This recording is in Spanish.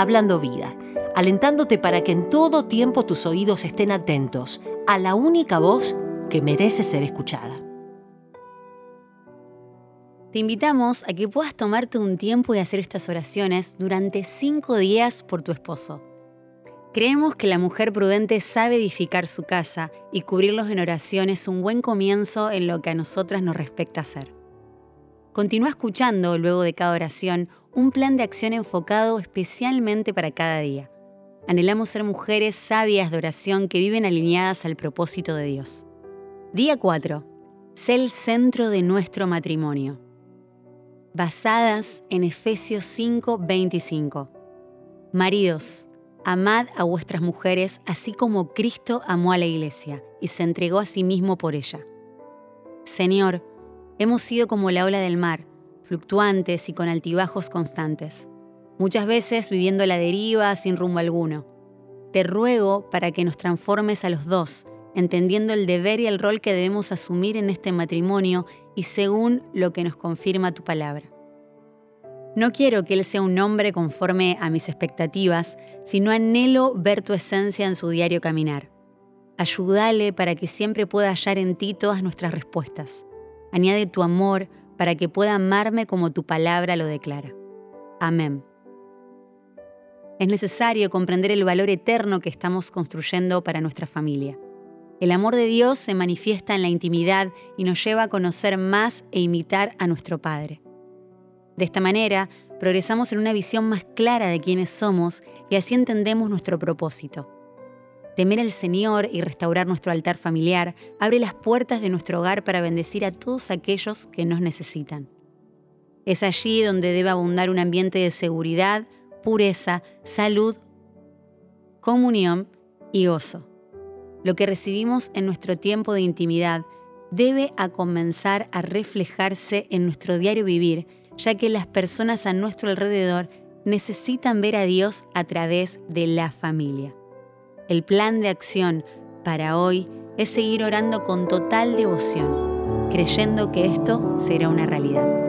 Hablando Vida, alentándote para que en todo tiempo tus oídos estén atentos a la única voz que merece ser escuchada. Te invitamos a que puedas tomarte un tiempo y hacer estas oraciones durante cinco días por tu esposo. Creemos que la mujer prudente sabe edificar su casa y cubrirlos en oración es un buen comienzo en lo que a nosotras nos respecta hacer. Continúa escuchando, luego de cada oración, un plan de acción enfocado especialmente para cada día. Anhelamos ser mujeres sabias de oración que viven alineadas al propósito de Dios. Día 4. Sé el centro de nuestro matrimonio basadas en Efesios 5:25. Maridos, amad a vuestras mujeres así como Cristo amó a la iglesia y se entregó a sí mismo por ella. Señor, hemos sido como la ola del mar, fluctuantes y con altibajos constantes, muchas veces viviendo la deriva sin rumbo alguno. Te ruego para que nos transformes a los dos, entendiendo el deber y el rol que debemos asumir en este matrimonio y según lo que nos confirma tu palabra. No quiero que él sea un hombre conforme a mis expectativas, sino anhelo ver tu esencia en su diario caminar. Ayúdale para que siempre pueda hallar en ti todas nuestras respuestas. Añade tu amor para que pueda amarme como tu palabra lo declara. Amén. Es necesario comprender el valor eterno que estamos construyendo para nuestra familia. El amor de Dios se manifiesta en la intimidad y nos lleva a conocer más e imitar a nuestro Padre. De esta manera, progresamos en una visión más clara de quiénes somos y así entendemos nuestro propósito. Temer al Señor y restaurar nuestro altar familiar abre las puertas de nuestro hogar para bendecir a todos aquellos que nos necesitan. Es allí donde debe abundar un ambiente de seguridad, pureza, salud, comunión y gozo. Lo que recibimos en nuestro tiempo de intimidad debe comenzar a reflejarse en nuestro diario vivir, ya que las personas a nuestro alrededor necesitan ver a Dios a través de la familia. El plan de acción para hoy es seguir orando con total devoción, creyendo que esto será una realidad.